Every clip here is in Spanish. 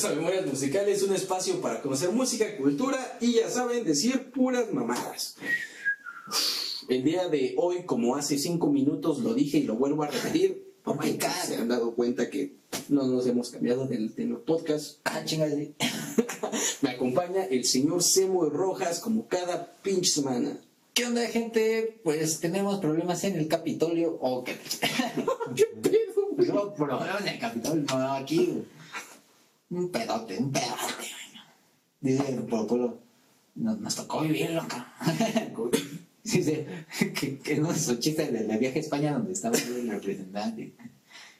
Bienvenidos a Memorias Musicales, un espacio para conocer música, cultura y ya saben, decir puras mamadas. El día de hoy, como hace cinco minutos lo dije y lo vuelvo a repetir, Oh my God. se han dado cuenta que no nos hemos cambiado del, del podcast. Ah, chingas, sí. Me acompaña el señor Semo Rojas como cada pinche semana. ¿Qué onda, gente? Pues tenemos problemas en el Capitolio. ¿O qué? ¿Qué pedo? Problemas en el Capitolio. No, aquí. Un pedote, un pedote. Dice el pueblo. Nos, nos tocó vivirlo acá. Dice que, que no es un chiste de la viaje a España donde estaba el representante.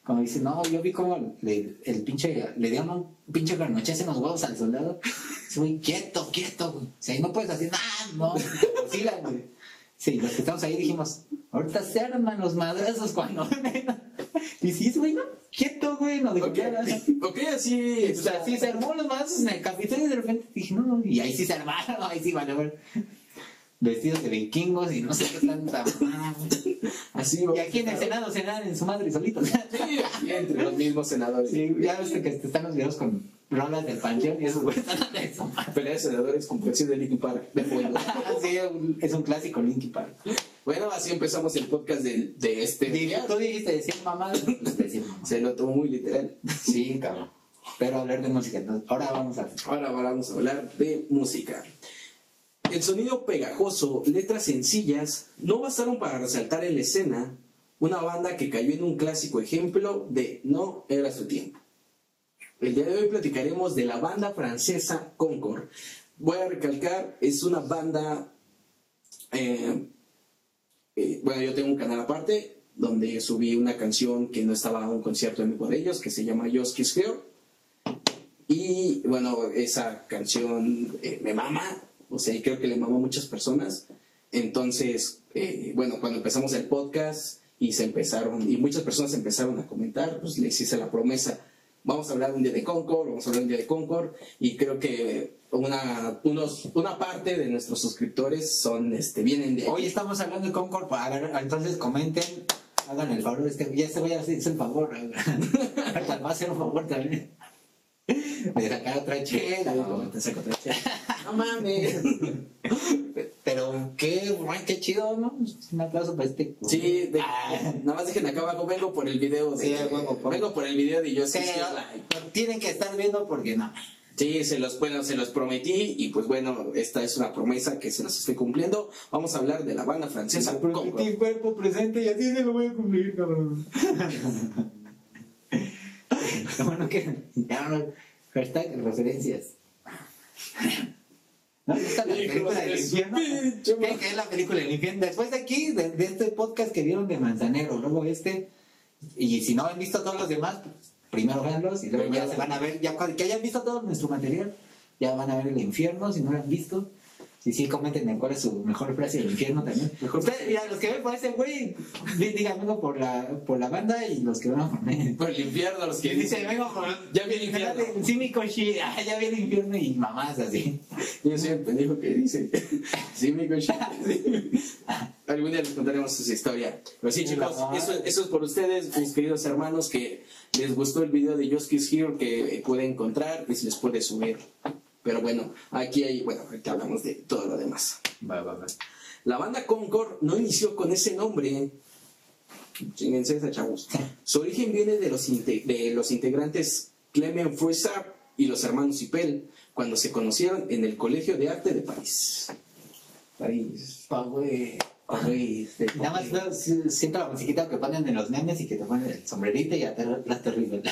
Como dice, no, yo vi como le, el pinche, le dieron un pinche garnochazo en los huevos al soldado. Dice, güey, quieto, quieto, güey. O sea, ahí no puedes hacer nada, no. Güey. Sí, los que estamos ahí dijimos, ahorita se arman los madrazos cuando Y sí, güey, no, quieto, güey, no dijo Ok, así. O sea, sí se armó los madrazos en el Capitolio y de repente dije, no, no, y ahí sí se armaron, ahí sí a ver. Vestidos de vikingos y no sé qué tanta. Así, Y aquí en el Senado se dan en su madre solitos. Sí, entre los mismos senadores. Sí, ya ves que están los videos con rolas del panteón y esos güeyes están madre. Pelea de senadores con canción de Linkin Park de fondo. Sí, es un clásico Linkin Park. Bueno, así empezamos el podcast de, de este día. Tú dijiste decir mamá, pues decir mamá. Se lo tomó muy literal. Sí, cabrón. Pero hablar de música, entonces, ahora vamos a... Ahora vamos a hablar de música. El sonido pegajoso, letras sencillas, no bastaron para resaltar en la escena una banda que cayó en un clásico ejemplo de no era su tiempo. El día de hoy platicaremos de la banda francesa Concord. Voy a recalcar, es una banda... eh, eh, bueno, yo tengo un canal aparte donde subí una canción que no estaba a un concierto en vivo de ellos, que se llama Just Kiss Here. Y bueno, esa canción eh, me mama, o sea, y creo que le mama a muchas personas. Entonces, eh, bueno, cuando empezamos el podcast y se empezaron, y muchas personas empezaron a comentar, pues les hice la promesa, vamos a hablar un día de Concord, vamos a hablar un día de Concord, y creo que una, unos, una parte de nuestros suscriptores son, este, vienen de... Hoy estamos hablando de Concord, a ver, entonces comenten, hagan el favor, este, ya este voy a hacer el favor, va a hacer un favor también. De sacar otra chela, Luego te saco otra chela. No mames. Pero qué, qué chido, ¿no? Un aplauso para este. Sí, de- Ah. nada más dejen acá abajo, vengo por el video de, Sí, vengo por- vengo por el video de yo Sí, sí, tienen que estar viendo porque no. Sí, se los, bueno, se los prometí y pues bueno, esta es una promesa que se las estoy cumpliendo. Vamos a hablar de la banda francesa Concord. cuerpo presente y así se lo voy a cumplir, cabrón. Bueno que ya no, hashtag referencias. ¿Qué, qué es la película del infierno? Después de aquí, de, de este podcast que vieron de Manzanero, luego este, y si no han visto todos los demás, primero véanlos y luego ya se van a ver, ya que hayan visto todo nuestro material, ya van a ver el infierno, si no lo han visto. Si sí, comenten en cuál es su mejor frase del infierno también. Ustedes, mira, los que ven por ese güey, di- digan vengo por la, por la banda y los que van por mí. Por el infierno, los que Dice, dicen, vengo por. Ya vi el infierno. Sí, mi coche, ah, ya vi el infierno y mamás así. yo soy el pendejo que dice, sí, mi coche. Algún día les contaremos esa historia. Pero sí, chicos, eso, eso es por ustedes, mis queridos hermanos, que les gustó el video de Just Kiss Here, que eh, puede encontrar y se les puede subir. Pero bueno, aquí hay, bueno, ahorita hablamos de todo lo demás. Va, va, va. La banda Concord no inició con ese nombre. Chinguense esa, chavos. Su origen viene de los, de los integrantes Clement Fouissard y los hermanos Cipel, cuando se conocieron en el Colegio de Arte de París. París. Pa, güey. Pa' güey, este, Nada más veo, si- siento la musiquita que ponen en los memes y que te ponen el sombrerito y ater- la terrible.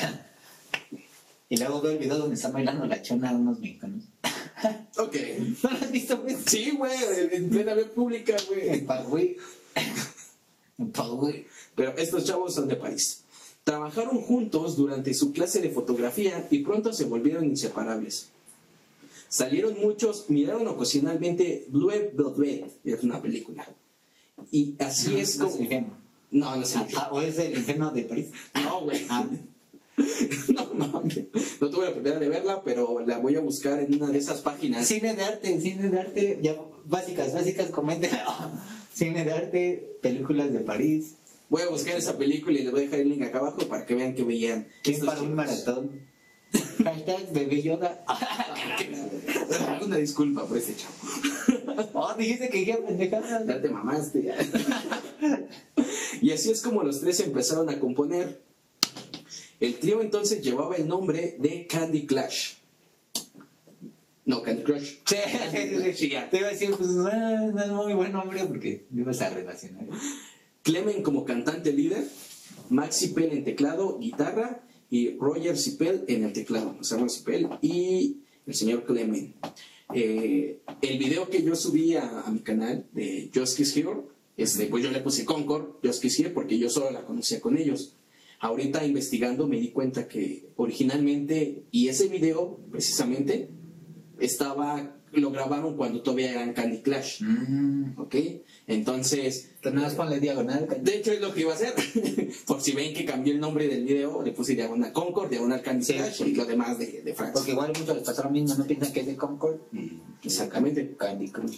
Y luego veo el video donde están bailando la chona unos mexicanos. Ok. ¿No lo has visto, güey? Sí, güey, en plena vía pública, güey. El pa, güey. El pa, güey. Pero estos chavos son de París. Trabajaron juntos durante su clase de fotografía y pronto se volvieron inseparables. Salieron muchos, miraron ocasionalmente Blue Velvet, es una película. Y así es No como... el infierno. No, no es el Ah, ¿O es el infierno de París? No, güey. Ah, No mames. No tuve la oportunidad de verla, pero la voy a buscar en una de esas páginas. Cine de arte, cine de arte, ya básicas, básicas, comenten. Cine de arte, películas de París. Voy a buscar esa película y les voy a dejar el link acá abajo para que vean que veían. ¿Quién para un maratón? Hashtag bebé Yoda. Una disculpa por este chavo. Oh, dijiste que dije pendejada. Ya te mamaste. y así es como los tres empezaron a componer. El trío entonces llevaba el nombre de Candy Clash. No, Candy Crush. Sí, sí, sí, ya. Te iba a decir, pues no, no es muy buen nombre porque ibas a relacionar. Clemen como cantante líder, Max Cipel en teclado, guitarra y Roger Cipel en el teclado. O sea, Cipel y el señor Clemen. Eh, el video que yo subí a, a mi canal de Just Kiss Here, este, pues yo le puse Concord, Just Kiss Here, porque yo solo la conocía con ellos. Ahorita investigando me di cuenta que originalmente, y ese video precisamente, estaba, lo grabaron cuando todavía eran Candy Clash. Mm. ¿Ok? Entonces, nada ponle diagonal. de hecho es lo que iba a hacer. Por si ven que cambié el nombre del video, le puse diagonal Concord, diagonal Candy Sí. Clash y lo demás de, de Francia. Porque igual muchos les pasó lo mismo, no piensan que es de Concord. Exactamente. Candy Crush.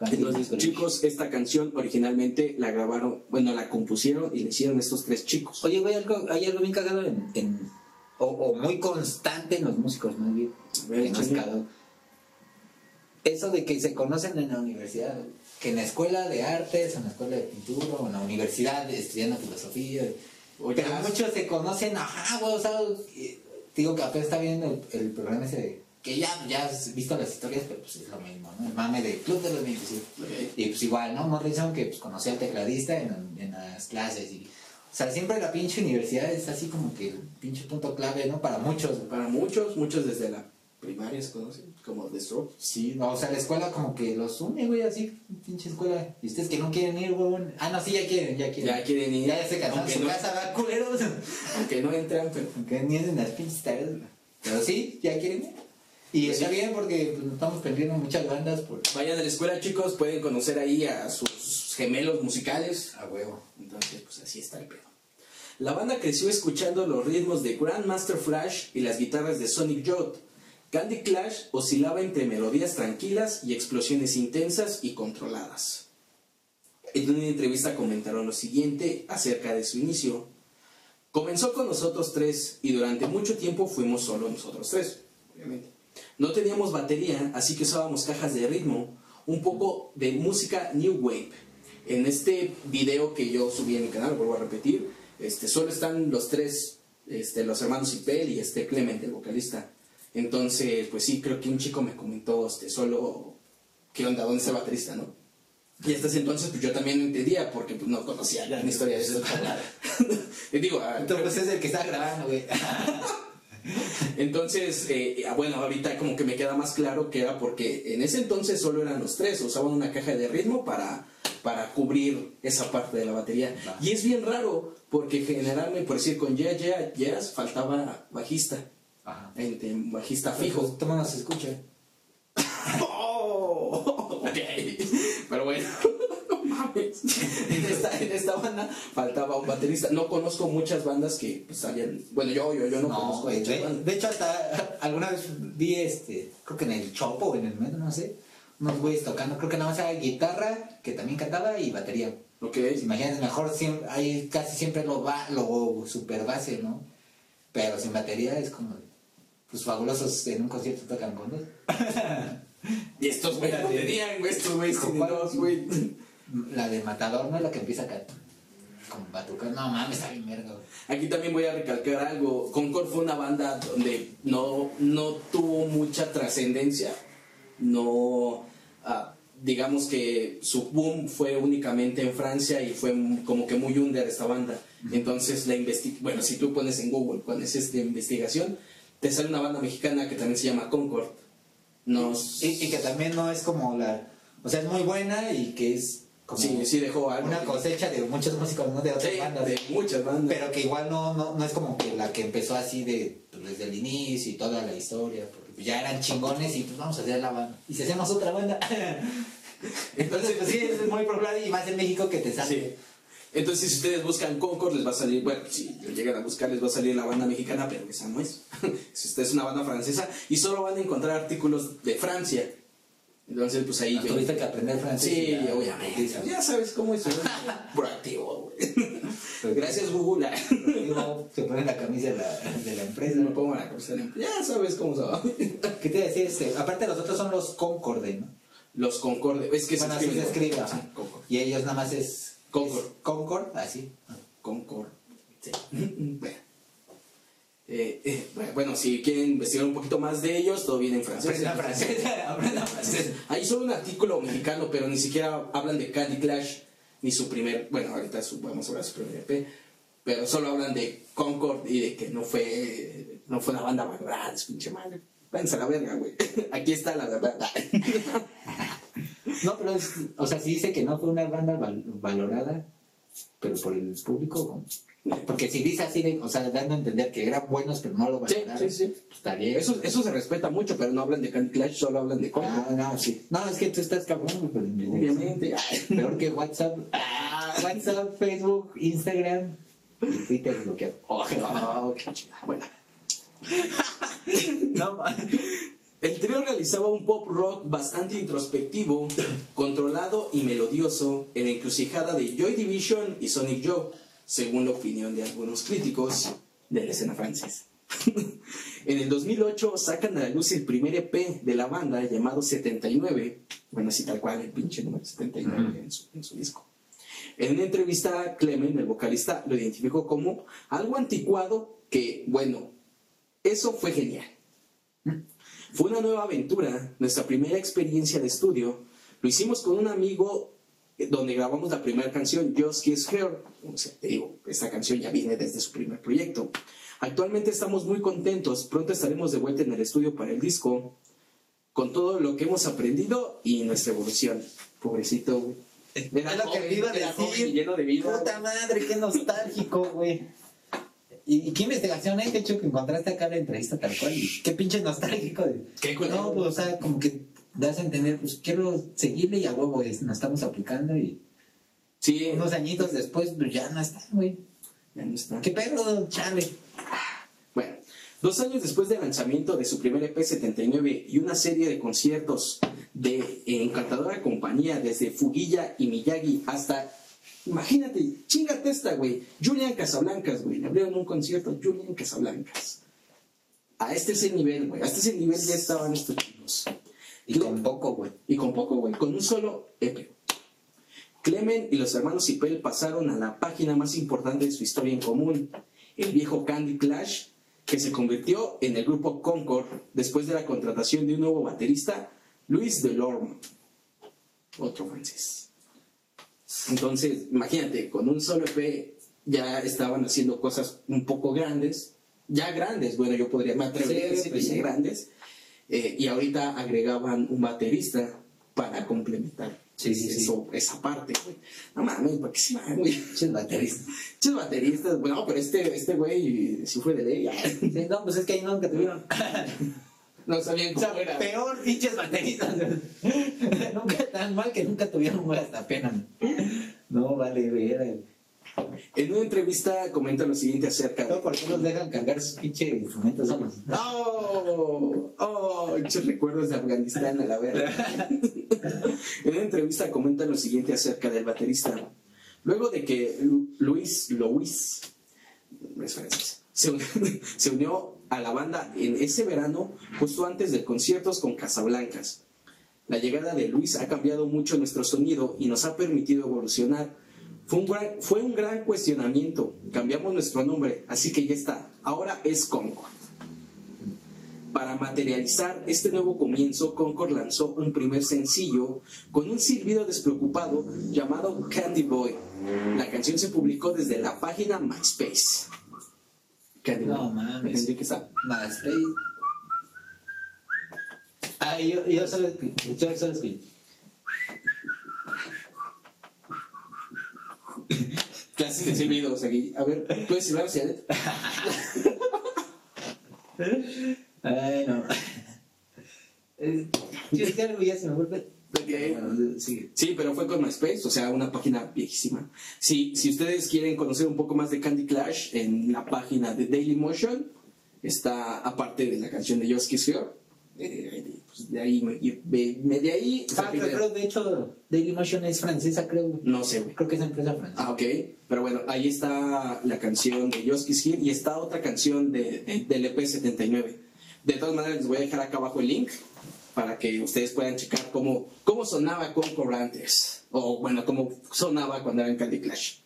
Entonces, chicos, esta canción originalmente la grabaron, bueno, la compusieron y la hicieron estos tres chicos. Oye, güey, algo, hay algo bien cagado en, en- o, o muy constante en los músicos, bien. que no es cagado. Eso de que se conocen en la universidad, que en la escuela de artes, en la escuela de pintura, o en la universidad estudiando filosofía. O pero muchos se conocen, ajá, güey, o sea, digo que apenas está viendo el, el programa ese de, que ya, ya has visto las historias, pero pues es lo mismo, ¿no? El mame de Club de los 25. Y pues igual, ¿no? Morrison que pues conocí al tecladista en, en las clases y... O sea, siempre la pinche universidad es así como que el pinche punto clave, ¿no? Para muchos. Para muchos, muchos desde la primaria se conocen, como The Strokes. Sí, no, o sea, la escuela como que los une, güey, así, pinche escuela. Y ustedes que no quieren ir, güey. Ah, no, sí, ya quieren, ya quieren. Ya quieren ir. Ya se cansaron aunque su no, casa, ¿verdad, culeros? Aunque no entran, pero Aunque ni es en las pinches tareas. Pero sí, ya quieren ir. Y Pues está bien porque pues, estamos perdiendo muchas bandas por... vayan a la escuela, chicos, pueden conocer ahí a sus gemelos musicales. A huevo. Entonces, pues así está el pedo. La banda creció escuchando los ritmos de Grandmaster Flash y las guitarras de Sonic Youth. Candy Clash oscilaba entre melodías tranquilas y explosiones intensas y controladas. En una entrevista comentaron lo siguiente acerca de su inicio. Comenzó con nosotros tres y durante mucho tiempo fuimos solo nosotros tres, obviamente. No teníamos batería, así que usábamos cajas de ritmo, un poco de música New Wave. En este video que yo subí en mi canal, vuelvo a repetir, este, solo están los tres, este, los hermanos Ipel y este Clement, el vocalista. Entonces, pues sí, creo que un chico me comentó este, solo, ¿qué onda? ¿Dónde está el baterista, no? Y hasta ese entonces, pues yo también no entendía, porque pues, no conocía la historia de esto. Y digo, ah, Entonces es el que está grabando, güey. entonces, eh, ah, bueno, ahorita como que me queda más claro que era porque en ese entonces solo eran los tres, usaban una caja de ritmo para, para cubrir esa parte de la batería. Y es bien raro, porque generalmente, por decir, con Yeah, Yeah, Yes faltaba bajista, Ajá. en- en bajista Fijo. Toma, nos escucha. Oh, ok. Pero bueno, no mames. En esta, en esta banda faltaba un baterista. No conozco muchas bandas que pues, salían. Bueno, yo, yo, yo no, No, conozco muchas De, bandas. de hecho, hasta alguna vez vi este, creo que en el Chopo o en el metro, no sé, unos güeyes tocando, creo que nada más era guitarra, que también cantaba, y batería. Ok. Imagínate, mejor siempre, hay casi siempre lo, ba, lo super base, ¿no? Pero sin batería es como, pues fabulosos en un concierto tocan con dos. Y estos güeyes no tenían, güey. Estos güeyes güey. La de Matador no es la que empieza acá. Con no mames, está bien verga. Aquí también voy a recalcar algo. Concord fue una banda donde no, no tuvo mucha trascendencia. No, ah, digamos que su boom fue únicamente en Francia y fue como que muy under esta banda. Entonces la bueno, si tú pones en Google, pones esta investigación, te sale una banda mexicana que también se llama Concord. Nos, Y, y que también no es como la. O sea, es muy buena y que es como sí, sí dejó algo. una cosecha de muchos músicos, no de otras Sí, bandas. de muchas bandas. Pero que igual no, no, no es como que la que empezó así de, pues, desde el inicio y toda la historia, porque ya eran chingones y pues vamos a hacer la banda. Y si hacemos otra banda. Entonces, pues sí, es muy popular y más en México que te sale. Sí. Entonces, si ustedes buscan Concord, les va a salir, bueno, si lo llegan a buscar, les va a salir la banda mexicana, pero esa no es. si usted es una banda francesa, y solo van a encontrar artículos de Francia. Entonces, pues ahí. Ah, Tuviste que aprender francés. Sí, ya, obviamente. Ya sabes cómo es. Proactivo, güey. Gracias, Google. Se pone la camisa de la, de la empresa. Me pongo la cosa de la empresa. Ya sabes cómo se va. ¿Qué te decía? Este, aparte los otros son los Concorde, ¿no? Los Concorde. Es que bueno, se así se escribe. escribe. Sí. Y ellos nada más es... Concord. es Concord, así. Concord. Sí. Bueno. Eh, eh, bueno, si quieren investigar un poquito más de ellos, todo viene en francés. Aprendan francés, aprendan francés. Hay solo un artículo mexicano, pero ni siquiera hablan de Candy Clash, ni su primer, bueno, ahorita su- vamos a hablar de su primer EP, pero solo hablan de Concord y de que no fue, no fue una banda valorada, es pinche madre. Váyanse a la verga, güey. Aquí está la verdad. No, pero es, o sea, sí dice que no fue una banda val- valorada, pero por el público. ¿no? Porque si dice así, de, o sea, dando a entender que eran buenos, pero no lo Sí, valoraron. sí, sí. pues, está bien. Eso, eso se respeta mucho, pero no hablan de Candy Clash, solo hablan de Concord. Ah, no, sí. No, es que tú estás cabrón, pero Obviamente. Peor que WhatsApp. Ah, WhatsApp, Facebook, Instagram y Twitter bloqueado. Oh, Ah, qué. Bueno. no, El trío realizaba un pop rock bastante introspectivo, controlado y melodioso en la encrucijada de Joy Division y Sonic Joe, según la opinión de algunos críticos de la escena francesa. en el 2008 sacan a la luz el primer EP de la banda llamado 79, bueno, así tal cual, el pinche número 79 en, su, en su disco. En una entrevista, Clement, el vocalista, lo identificó como algo anticuado que, bueno, eso fue genial. Fue una nueva aventura, nuestra primera experiencia de estudio. Lo hicimos con un amigo eh, donde grabamos la primera canción, Just Kiss Her. O sea, te digo, esta canción ya viene desde su primer proyecto. Actualmente estamos muy contentos, pronto estaremos de vuelta en el estudio para el disco, con todo lo que hemos aprendido y nuestra evolución. Pobrecito, güey. Era Es lo que joven, iba a era decir. joven y lleno de vida. Puta madre, qué nostálgico, güey. ¿Y, y qué investigación hay? De hecho, que encontraste acá la entrevista tal cual. Y qué pinche nostálgico. De... Qué. No, pues, o sea, como que das a entender, pues quiero seguirle y a huevo es- nos estamos aplicando y Sí, unos añitos después, pues ya no está, güey. ya no está. ¿Qué pedo, chale? Bueno, dos años después del lanzamiento de su primer EP 79 y una serie de conciertos de encantadora compañía desde Fugilla y Miyagi hasta, imagínate, chingate esta, güey, Julian Casablancas, güey, le abrieron un concierto a Julian Casablancas. A este es el nivel, güey, a este es el nivel ya estaban estos chicos. Y con poco, güey. Y con poco, güey, con un solo EP. Clemen y los hermanos Cipel pasaron a la página más importante de su historia en común, el viejo Candy Clash, que se convirtió en el grupo Concord después de la contratación de un nuevo baterista, Luis Delorme, otro francés. Entonces, imagínate, con un solo EP ya estaban haciendo cosas un poco grandes, ya grandes, bueno, yo podría me atrevería a Sí, decir pues sí. grandes, eh, y ahorita agregaban un baterista para complementar Sí, sí, sí. eso, esa parte, güey. No mames, ¿para qué se va, güey? Pinches bateristas. Bueno, pero este, este güey sí fue de ley. No, pues es que ahí nunca tuvieron. No sabían cómo era. peor pinches bateristas. nunca tan mal que nunca tuvieron güey, hasta pena. No, vale, ver. En una entrevista comenta lo siguiente acerca No. ¿por qué nos dejan cargar sus pinches instrumentos solos? ¡Oh! ¡Oh! Muchos recuerdos de Afganistán a la verga. en una entrevista comenta lo siguiente acerca del baterista. Luego de que Lu- Luis, Luis, es francés, se, un- se unió a la banda en ese verano, justo antes de conciertos con Casablancas. La llegada de Luis ha cambiado mucho nuestro sonido y nos ha permitido evolucionar. Fue un, gran, fue un gran cuestionamiento. Cambiamos nuestro nombre, así que ya está. Ahora es Concord. Para materializar este nuevo comienzo, Concord lanzó un primer sencillo con un silbido despreocupado llamado Candy Boy. La canción se publicó desde la página MySpace. No mames. Que. Más. Ah, yo, yo solo escuché, yo solo escuché. Clases de silbidos aquí. A ver, ¿puedes silbar hacia adentro? Ay, no. Es que algo ya se me vuelve. Sí, pero fue con MySpace, o sea, una página viejísima. Si, si ustedes quieren conocer un poco más de Candy Clash, en la página de Dailymotion está, aparte de la canción de Just Kiss Her, eh, pues, de ahí, me, de, ahí... Ah, pero creo, de hecho, Dailymotion es francesa, creo. No sé. Creo que es empresa francesa. Ah, ok. Pero bueno, ahí está la canción de Yoski's Here y está otra canción de, de- del EP79. De todas maneras, les voy a dejar acá abajo el link para que ustedes puedan checar cómo, cómo sonaba Concord antes. O bueno, cómo sonaba cuando era en Candy Clash.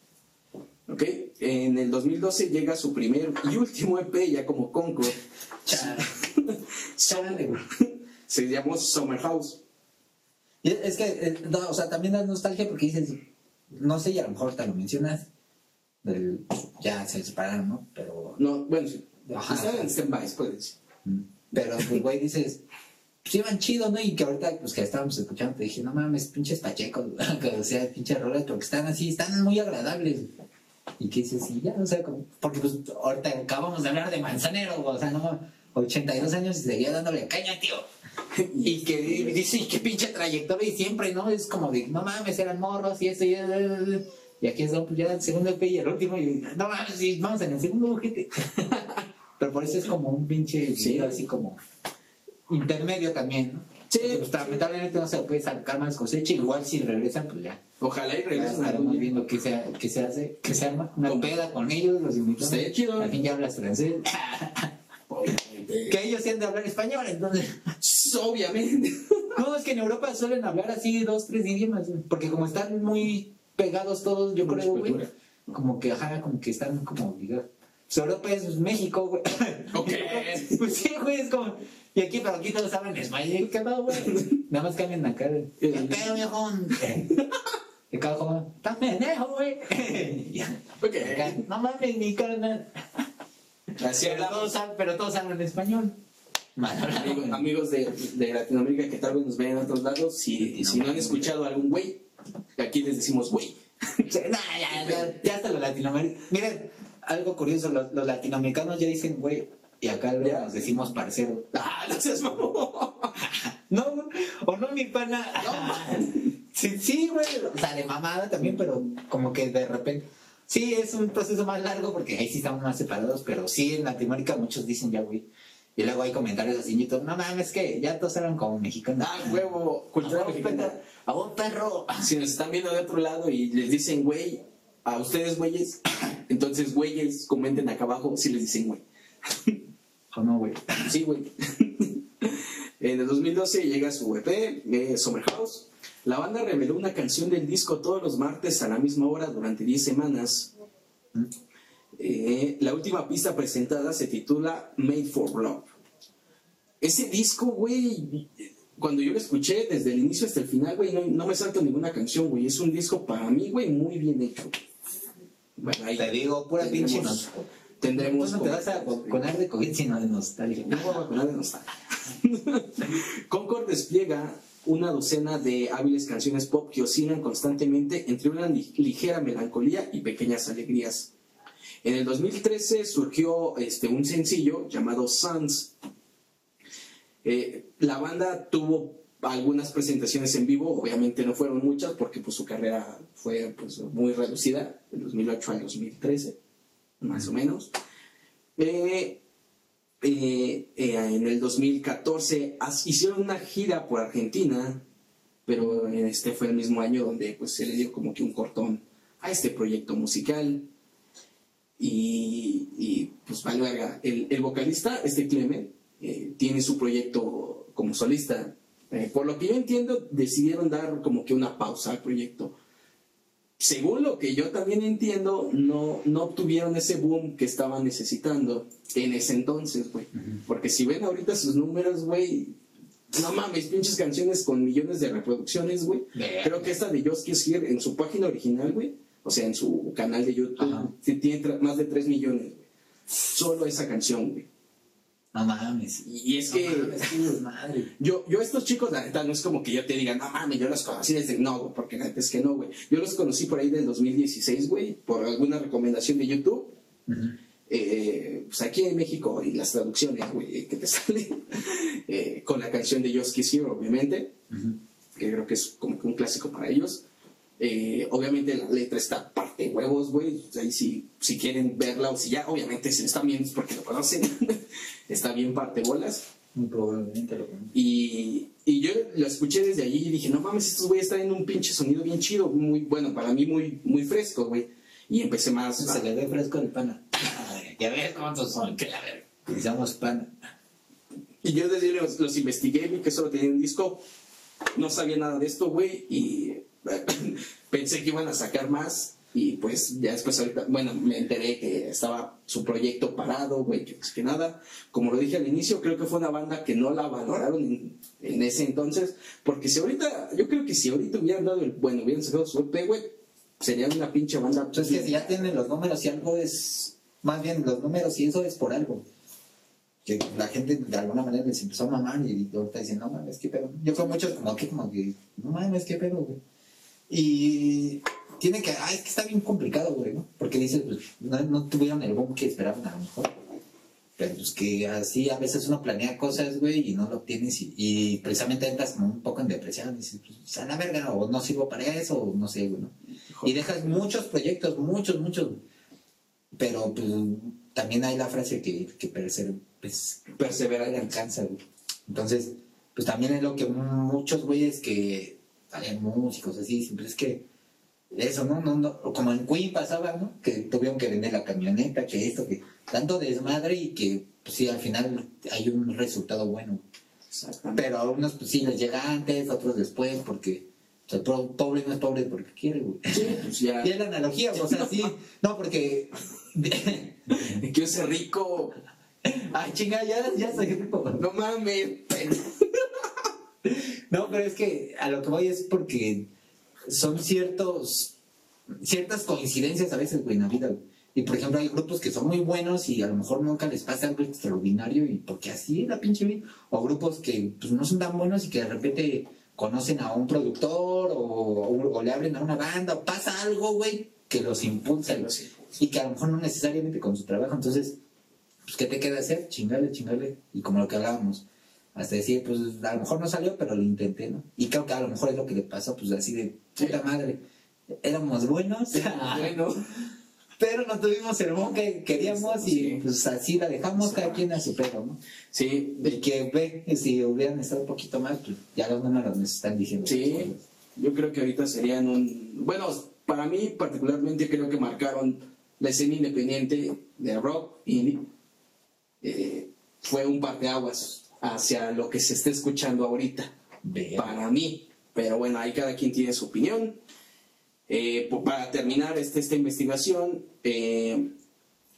¿Ok? En el 2012 llega su primer y último EP ya como Concord. Se llamó Summer House. Y Es que, eh, no, o sea, también da nostalgia porque dices, no sé, y a lo mejor te lo mencionas, del, ya se separaron, ¿no? Pero, No, bueno, sí. Ajá. Estaba en stand-by, puedes decir. pero pues, güey, dices, pues iban chido, ¿no? Y que ahorita, pues que estábamos escuchando, te dije, no mames, pinches pachecos, o sea, pinches rolas, porque están así, están muy agradables. Y que dices, y ya, o sea, como, porque pues ahorita acabamos de hablar de Manzanero, o sea, no, 82 años y seguía dándole caña, tío. Y que dice, y qué pinche trayectoria, y siempre, ¿no? Es como de, no mames, eran morros y eso, y, y aquí es pues ya el segundo EP y el último, y no mames, y vamos en el segundo, gente. Pero por eso es como un pinche, Sí. video así como intermedio también, ¿no? Sí. Pues, lamentablemente no se puede sacar más cosecha, igual si regresan, pues ya. Ojalá y regresen estaremos viendo qué se, qué se hace, qué se arma. Una ¿Cómo? peda con ellos, los invitamos. Estaría chido. Al fin ya hablas francés. Que ellos sí han de hablar español, entonces. Obviamente. No, es que en Europa suelen hablar así dos, tres idiomas, porque como están muy pegados todos, yo Mucha creo, güey, como que, ajá, como que están como obligados. Pues Europa es México, güey. Ok. Pues sí, güey, es como... Y aquí, pero aquí todos hablan español, ¿qué pedo, güey? Nada más cambian la cara. ¿Qué pedo, viejo? Y cada joven, ¡estás pendejo, güey! No mames, mi carnal. Así Pero hablamos. todos, pero todos hablan español. Amigos, amigos de, de Latinoamérica que tal vez nos vean en otros lados, si, si no han escuchado a algún güey, aquí les decimos güey. Ya hasta los latinoamericanos. Miren, algo curioso, los, los latinoamericanos ya dicen güey, y acá luego nos decimos parcero. Ah, no seas mamón. No, o no, mi pana. Sí, sí, güey. O sea, de mamada también, pero como que de repente. Sí, es un proceso más largo porque ahí sí estamos más separados, pero sí en Latinoamérica muchos dicen ya, güey. Y luego hay comentarios así en YouTube, no mames, que ya todos hablan como mexicanos. Ah, huevo, A cultura vos, mexicana. perro. A vos, perro. Si nos están viendo de otro lado y les dicen güey, a ustedes güeyes, entonces güeyes, comenten acá abajo si les dicen güey. O no, güey. Sí, güey. en el 2012 llega su EP, eh, Summer House. La banda reveló una canción del disco todos los martes a la misma hora durante 10 semanas. Eh, la última pista presentada se titula Made for Love. Ese disco, güey, cuando yo lo escuché desde el inicio hasta el final, güey, no, no me salto ninguna canción, güey. Es un disco para mí, güey, muy bien hecho. Bueno, ahí Te digo, pura pinche Tendremos no te vas a de COVID, sino de nostalgia. no voy a vacunar de nostalgia. Concord despliega una docena de hábiles canciones pop que oscilan constantemente entre una li- ligera melancolía y pequeñas alegrías. En el 2013 surgió este, un sencillo llamado Suns. Eh, la banda tuvo algunas presentaciones en vivo, obviamente no fueron muchas porque pues, su carrera fue pues, muy reducida, del 2008 al 2013, más o menos. Eh, eh, eh, en el 2014 as- hicieron una gira por Argentina, pero este fue el mismo año donde pues, se le dio como que un cortón a este proyecto musical. Y, pues. El, el vocalista, este Clement, tiene su proyecto como solista. Por lo que yo entiendo, decidieron dar como que una pausa al proyecto según lo que yo también entiendo, no, no obtuvieron ese boom que estaban necesitando en ese entonces, güey. Porque si ven ahorita sus números, güey, no mames, pinches canciones con millones de reproducciones, güey. Creo que esta de Just Kiss Here en su página original, güey, o sea, en su canal de YouTube, Ajá. tiene más de 3 millones, güey. Solo esa canción, güey. No mames. Y es No que... mames, qué desmadre. Yo, yo estos chicos, la neta, no es como que yo te diga, no mames, yo los conocí desde... No, güey, porque la neta es que no, güey. Yo los conocí por ahí del 2016, güey, por alguna recomendación de YouTube. Eh, pues aquí en México, y las traducciones, güey, que te salen, eh, con la canción de Just Kiss Here, obviamente, que creo que es como que un clásico para ellos. Eh, obviamente la letra está parte huevos, güey. Ahí si, si quieren verla o si ya, obviamente si lo están viendo es porque lo conocen. está bien parte bolas. Muy probablemente lo conozco. Y, escuché desde allí y dije, no mames, estos güeyes traen un pinche sonido bien chido, muy bueno, para mí muy, muy fresco, güey. Y empecé más. Se le ve fresco el pana. Ya ves cuántos son, que la ver. Pensamos pana. Y yo desde ahí los, los investigué, vi que solo tenían un disco, no sabía nada de esto, güey, y pensé que iban a sacar más. Y pues ya después, ahorita, bueno, me enteré que estaba su proyecto parado, güey, que, que nada. Como lo dije al inicio, creo que fue una banda que no la valoraron en, en ese entonces. Porque si ahorita, yo creo que si ahorita hubieran dado el, bueno, hubieran sacado su EP, güey, serían una pinche banda. Entonces, que si ya tienen los números y algo es. Más bien, los números y eso es por algo. Que la gente de alguna manera les empezó a mamar y ahorita dicen, no mames, qué pedo. Yo con muchos como que, como que, no mames, qué pedo, güey. Y tiene que, ay, que está bien complicado, güey, ¿no? Porque dices, pues, no, no tuvieron el boom que esperaban a lo mejor. Pero pues que así a veces uno planea cosas, güey, y no lo obtienes y, y precisamente entras como un poco en depresión. Dices, pues, a la verga, o no sirvo para eso, o no sé, güey, ¿no? Y dejas muchos proyectos, muchos, muchos. Pero pues también hay la frase que, que perse- pues, perseverar y alcanza, güey. Entonces, pues también es lo que muchos güeyes que hay músicos así, siempre es que eso, ¿no? no, no como en Queen pasaba, ¿no? Que tuvieron que vender la camioneta, que esto, que tanto desmadre y que, pues sí, al final hay un resultado bueno. Pero a unos, pues sí, les llega antes, otros después, porque o sea, pobre no es pobre porque quiere, güey. Sí, pues ya. Y es la analogía, o sea, sí. No, porque. Quiero ser rico. Ay, chinga, ya, ya soy rico. No mames. No, pero es que a lo que voy es porque son ciertos ciertas coincidencias a veces, güey, en la vida, güey. Y por ejemplo, hay grupos que son muy buenos y a lo mejor nunca les pasa algo extraordinario y porque así es la pinche vida. O grupos que pues, no son tan buenos y que de repente conocen a un productor o, o- o le abren a una banda o pasa algo, güey, que los impulsa. Que los impulsa. Y que a lo mejor no necesariamente con su trabajo. Entonces, pues, ¿qué te queda hacer? Chingarle, chingarle. Y como lo que hablábamos, hasta decir, pues, a lo mejor no salió, pero lo intenté, ¿no? Y creo que a lo mejor es lo que le pasó, pues, así de puta madre. Éramos buenos, Bueno, pero no tuvimos el boom que queríamos y pues así la dejamos cada quien a su pedo, ¿no? sí, Y que ve, si hubieran estado un poquito más, pues ya los números nos están diciendo. Sí, yo creo que ahorita serían un... Bueno, para mí particularmente creo que marcaron la escena independiente de rock indie. Eh, fue un parteaguas hacia lo que se está escuchando ahorita, Ve. para mí. Pero bueno, ahí cada quien tiene su opinión. Eh, para terminar este, esta investigación, eh,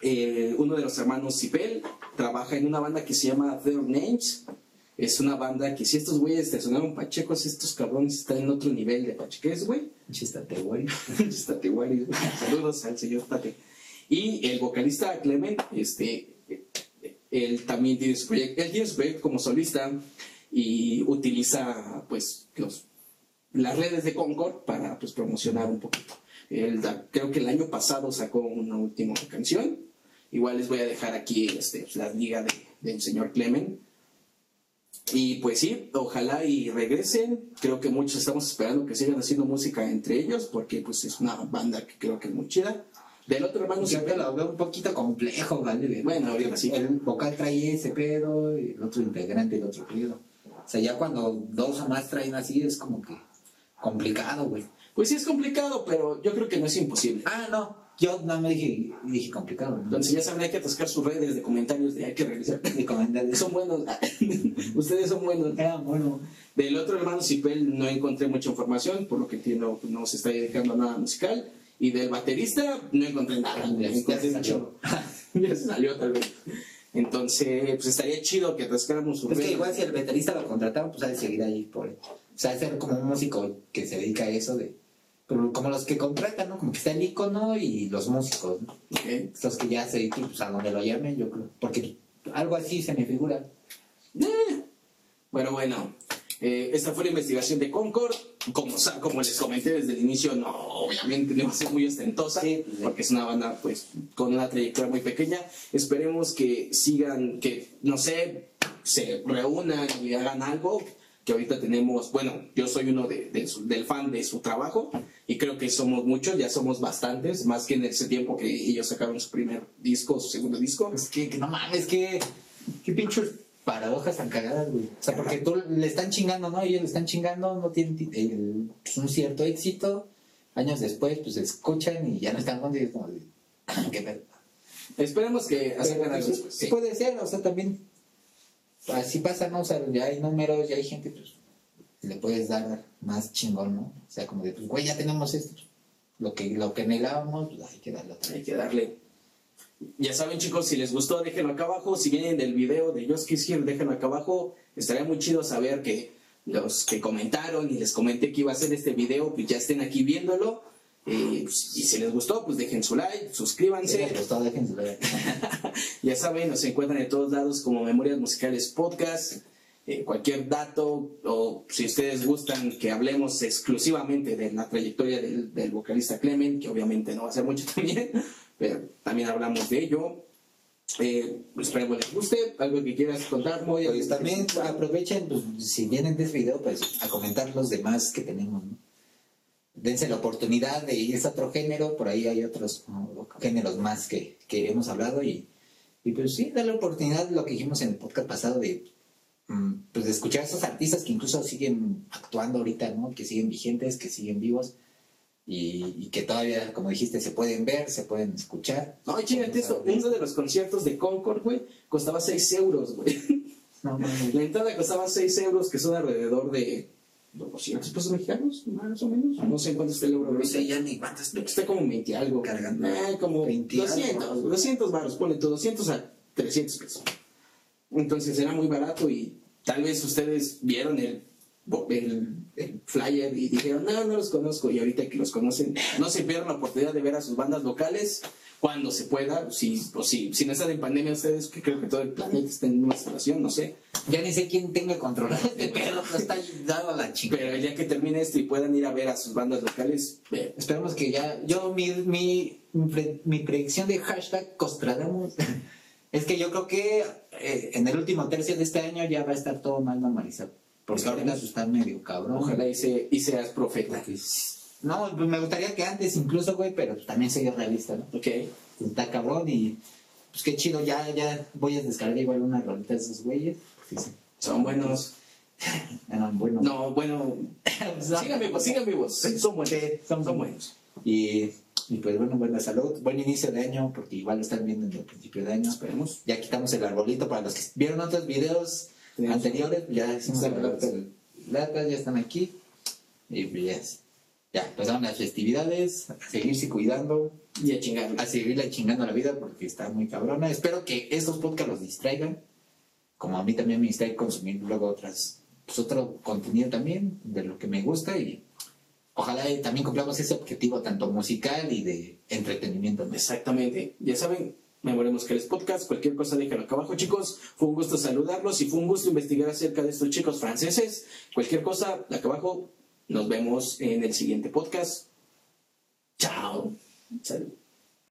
eh, uno de los hermanos Cipel trabaja en una banda que se llama Their Names. Es una banda que si estos güeyes te sonaron pachecos, estos cabrones están en otro nivel de pacheques, güey. Chistate, güey. Tate Guaris, güey. Saludos al señor Tate. Y el vocalista Clement, este, él también tiene su proyecto, él como solista y utiliza, pues, los, las redes de Concord para, pues, promocionar un poquito. Él creo que el año pasado sacó una última canción. Igual les voy a dejar aquí este, la liga de- del señor Clement. Y pues sí, ojalá y regresen. Creo que muchos estamos esperando que sigan haciendo música entre ellos, porque pues es una banda que creo que es muy chida. Del otro hermano te lo veo un poquito complejo, ¿vale? Bueno, ahorita sí. El vocal trae ese pedo, el otro integrante el otro pedo. O sea, ya cuando dos o más traen así es como que complicado, güey. pues sí es complicado, pero yo creo que no es imposible. Ah, no. Yo no me dije, dije complicado. ¿no? Entonces ya saben, hay que atascar sus redes de comentarios de hay que regresar. de comentarios. Son buenos. Ustedes son buenos. Era bueno. Del otro hermano Cipel no encontré mucha información, por lo que entiendo pues, no se está dedicando a nada musical. Y del baterista no encontré nada. Ya se salió. ya se salió tal vez. Entonces, pues estaría chido que atascáramos sus Es que igual si el veterista lo contrataron, pues ha de seguir ahí por O sea, ser como un músico que se dedica a eso de. Pero como los que contratan, ¿no? Como que está el icono y los músicos, ¿no? Ok. Los que ya se dedican pues, a donde lo llamen, yo creo. Porque algo así se me figura. Eh. Bueno, bueno. Eh, esta fue la investigación de Concord. Como, como les comenté desde el inicio, no, obviamente no va a ser muy ostentosa, Sí, sí. porque es una banda pues con una trayectoria muy pequeña. Esperemos que sigan, que no sé, se reúnan y hagan algo. Que ahorita tenemos, bueno, yo soy uno de, de su- del fan de su trabajo y creo que somos muchos, ya somos bastantes, más que en ese tiempo que ellos sacaron su primer disco, su segundo disco. Pues que, que no mames, que. Que pinche paradojas tan cagadas, güey. O sea, porque tú le están chingando, ¿no? Ellos le están chingando, no tienen ti- el- pues, un cierto éxito. Años después, pues escuchan y ya no están contigo. como de, ¿Qué pedo? Esperemos que acerquen Pero, algo pues, después. sí puede ser, o sea, también así pasa, ¿no? O sea, ya hay números, ya hay gente, pues le puedes dar más chingón, ¿no? O sea, como de, pues, güey, ya tenemos esto. pues, Lo que, lo que anhelábamos, pues hay que darle otra Hay vez. que darle. Ya saben, chicos, si les gustó, déjenlo acá abajo. Si vienen del video de Just Kiss Here, déjenlo acá abajo. Estaría muy chido saber que los que comentaron y les comenté que iba a hacer este video, pues ya estén aquí viéndolo. Eh, pues, y si les gustó, pues dejen su like, Si suscríbanse. les gustó, déjense ver. Ya saben, nos encuentran en todos lados como Memorias Musicales Podcast. Eh, cualquier dato o si ustedes gustan que hablemos exclusivamente de la trayectoria del, del vocalista Clement, que obviamente no va a ser mucho también, también hablamos de ello. Eh, espero que les guste. Algo que quieras contar, Moya. Pues también aprovechen, pues, si vienen de este video, pues a comentar los demás que tenemos, ¿no? Dense la oportunidad de irse a otro género, por ahí hay otros ¿no? géneros más que, que hemos hablado y, y pues sí, darle la oportunidad, lo que dijimos en el podcast pasado, de, mm, pues, de escuchar a esos artistas que incluso siguen actuando ahorita, ¿no? Que siguen vigentes, que siguen vivos y, y que todavía, como dijiste, se pueden ver, se pueden escuchar. No, chingate esto. Uno de los conciertos de Concord, güey, costaba 6 euros, güey. No, mames. La entrada costaba 6 euros, que son alrededor de 200 pesos mexicanos, más o menos. No sé cuánto está el euro. No sé ya ni cuántas Está como 20 algo. Cargando. Eh, como 20 200, algo. 200 baros, ponle tú, 200 a 300 pesos. Entonces era muy barato y tal vez ustedes vieron el, el flyer y dijeron, no, no los conozco. Y ahorita que los conocen, no se pierdan la oportunidad de ver a sus bandas locales cuando se pueda. Si, o si, si no están en pandemia ustedes, que creo que todo el planeta está en una situación, no sé. Ya ni sé quién tenga controlado este pedo, pero está dado a la chica. Pero el día que termine esto y puedan ir a ver a sus bandas locales, ve. Esperemos que ya. Yo, mi, mi, mi, pre- mi predicción de hashtag Costradamos es que yo creo que eh, en el último tercio de este año ya va a estar todo más normalizado. Porque ahorita eso está medio cabrón. ojalá y, se- y seas profeta. No, pues me gustaría que antes incluso, güey, pero también sería realista, ¿no? Ok. Está cabrón y. Pues qué chido, ya, ya voy a descargar igual una rolita de esos güeyes. sí, Son buenos. eran buenos. No, bueno, sigan vivos, sigan vivos. Son buenos. Sí, Son, son buenos. Y, y pues bueno, buena salud, buen inicio de año, porque igual lo están viendo en el principio de año. Esperemos. Ya quitamos el arbolito para los que vieron otros videos anteriores, ya Están latas, ya están aquí. Y pues ya, ya empezaron las festividades, a seguirse cuidando, Y a chingar. a seguirle chingando la vida porque está muy cabrona. Espero que estos podcasts los distraigan, como a mí también me distrae consumir luego otras, pues otro contenido también de lo que me gusta y ojalá también cumplamos ese objetivo tanto musical y de entretenimiento. Exactamente. Ya saben, Memoremos que les podcast. Cualquier cosa déjenlo acá abajo, chicos. Fue un gusto saludarlos y fue un gusto investigar acerca de estos chicos franceses. Cualquier cosa, acá abajo. Nos vemos en el siguiente podcast. Chao. Salud.